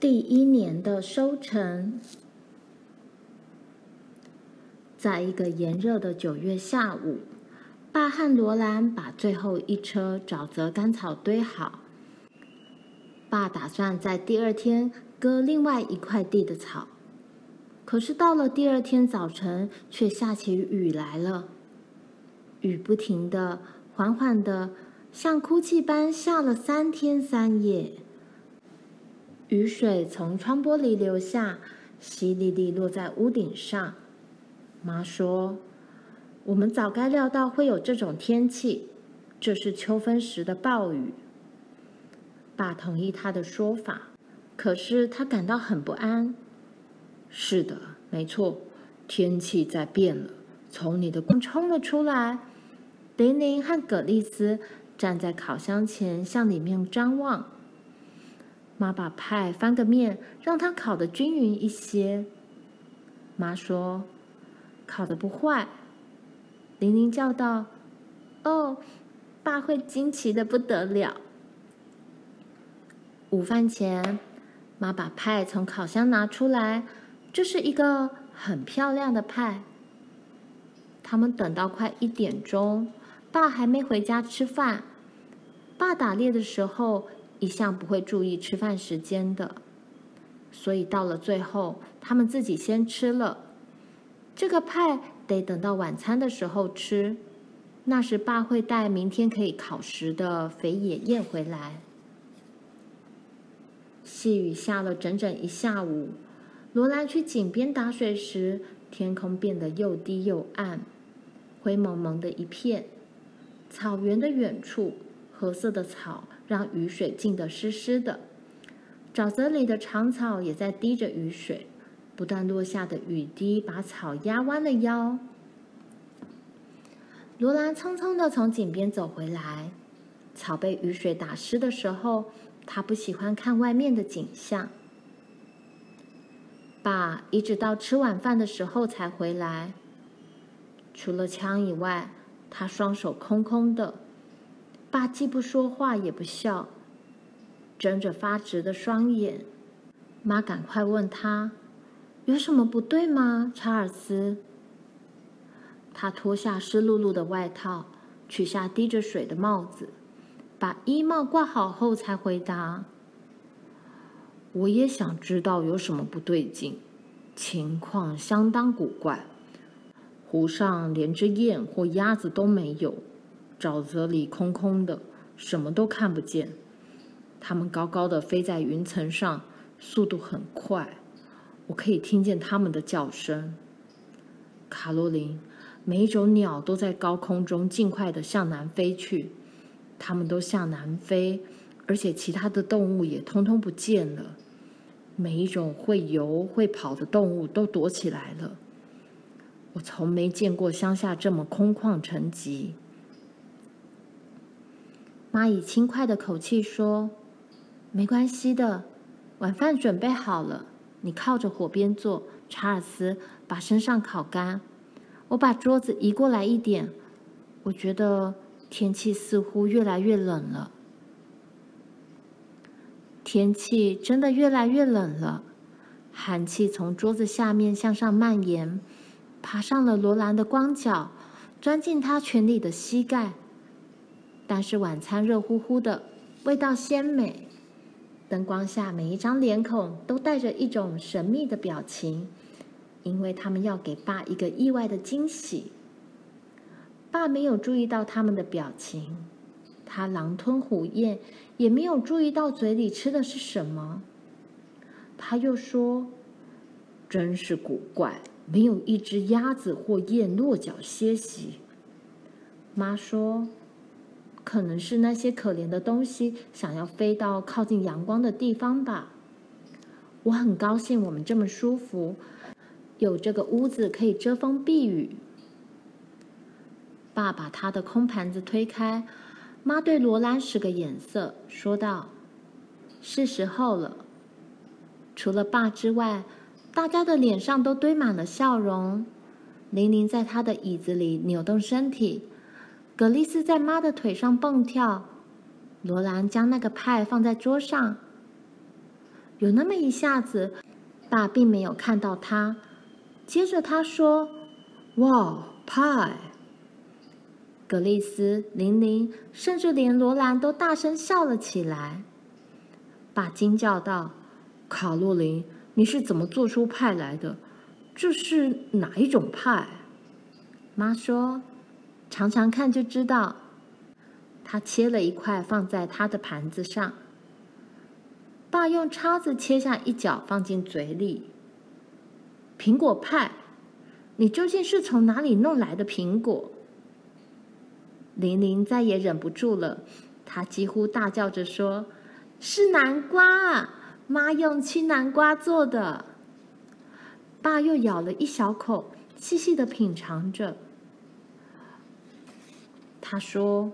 第一年的收成。在一个炎热的九月下午，爸和罗兰把最后一车沼泽干草堆好。爸打算在第二天割另外一块地的草，可是到了第二天早晨，却下起雨来了。雨不停的、缓缓的，像哭泣般下了三天三夜。雨水从窗玻璃流下，淅沥沥落在屋顶上。妈说：“我们早该料到会有这种天气，这是秋分时的暴雨。”爸同意他的说法，可是他感到很不安。是的，没错，天气在变了。从你的光冲了出来。玲玲和葛丽丝站在烤箱前，向里面张望。妈把派翻个面，让它烤得均匀一些。妈说：“烤得不坏。”玲玲叫道：“哦，爸会惊奇的不得了。”午饭前，妈把派从烤箱拿出来，这是一个很漂亮的派。他们等到快一点钟，爸还没回家吃饭。爸打猎的时候，一向不会注意吃饭时间的，所以到了最后，他们自己先吃了。这个派得等到晚餐的时候吃，那时爸会带明天可以烤食的肥野雁回来。细雨下了整整一下午，罗兰去井边打水时，天空变得又低又暗，灰蒙蒙的一片。草原的远处，褐色的草。让雨水浸得湿湿的，沼泽里的长草也在滴着雨水，不断落下的雨滴把草压弯了腰。罗兰匆匆地从井边走回来，草被雨水打湿的时候，他不喜欢看外面的景象。爸一直到吃晚饭的时候才回来，除了枪以外，他双手空空的。爸既不说话也不笑，睁着发直的双眼。妈赶快问他：“有什么不对吗，查尔斯？”他脱下湿漉漉的外套，取下滴着水的帽子，把衣帽挂好后才回答：“我也想知道有什么不对劲，情况相当古怪。湖上连只雁或鸭子都没有。”沼泽里空空的，什么都看不见。它们高高的飞在云层上，速度很快，我可以听见它们的叫声。卡洛琳，每一种鸟都在高空中尽快地向南飞去，它们都向南飞，而且其他的动物也通通不见了。每一种会游会跑的动物都躲起来了。我从没见过乡下这么空旷沉寂。妈以轻快的口气说：“没关系的，晚饭准备好了，你靠着火边坐。查尔斯，把身上烤干。我把桌子移过来一点。我觉得天气似乎越来越冷了。天气真的越来越冷了，寒气从桌子下面向上蔓延，爬上了罗兰的光脚，钻进他裙里的膝盖。”但是晚餐热乎乎的，味道鲜美。灯光下，每一张脸孔都带着一种神秘的表情，因为他们要给爸一个意外的惊喜。爸没有注意到他们的表情，他狼吞虎咽，也没有注意到嘴里吃的是什么。他又说：“真是古怪，没有一只鸭子或雁落脚歇息。”妈说。可能是那些可怜的东西想要飞到靠近阳光的地方吧。我很高兴我们这么舒服，有这个屋子可以遮风避雨。爸把他的空盘子推开，妈对罗兰使个眼色，说道：“是时候了。”除了爸之外，大家的脸上都堆满了笑容。琳琳在她的椅子里扭动身体。格丽斯在妈的腿上蹦跳，罗兰将那个派放在桌上。有那么一下子，爸并没有看到他。接着他说：“哇，派！”格丽斯、玲玲，甚至连罗兰都大声笑了起来。爸惊叫道：“卡洛琳，你是怎么做出派来的？这是哪一种派？”妈说：“尝尝看就知道。”他切了一块放在他的盘子上。爸用叉子切下一角放进嘴里。苹果派，你究竟是从哪里弄来的苹果？玲玲再也忍不住了，她几乎大叫着说：“是南瓜，妈用青南瓜做的。”爸又咬了一小口，细细的品尝着。他说。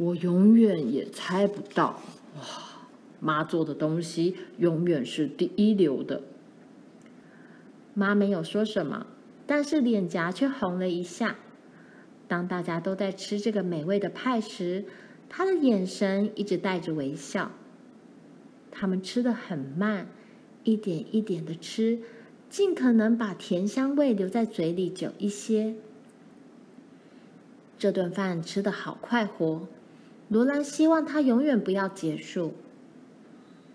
我永远也猜不到，哇！妈做的东西永远是第一流的。妈没有说什么，但是脸颊却红了一下。当大家都在吃这个美味的派时，他的眼神一直带着微笑。他们吃的很慢，一点一点的吃，尽可能把甜香味留在嘴里久一些。这顿饭吃得好快活。罗兰希望他永远不要结束。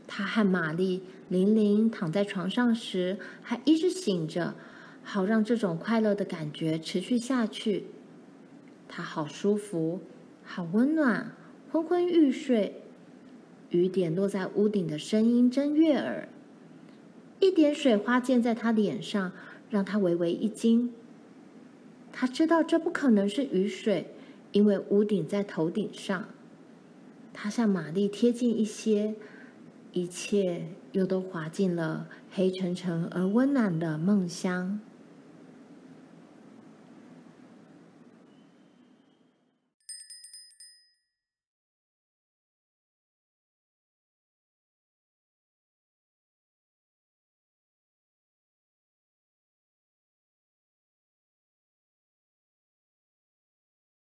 他和玛丽、玲玲躺在床上时，还一直醒着，好让这种快乐的感觉持续下去。他好舒服，好温暖，昏昏欲睡。雨点落在屋顶的声音真悦耳。一点水花溅在他脸上，让他微微一惊。他知道这不可能是雨水，因为屋顶在头顶上。他向玛丽贴近一些，一切又都滑进了黑沉沉而温暖的梦乡。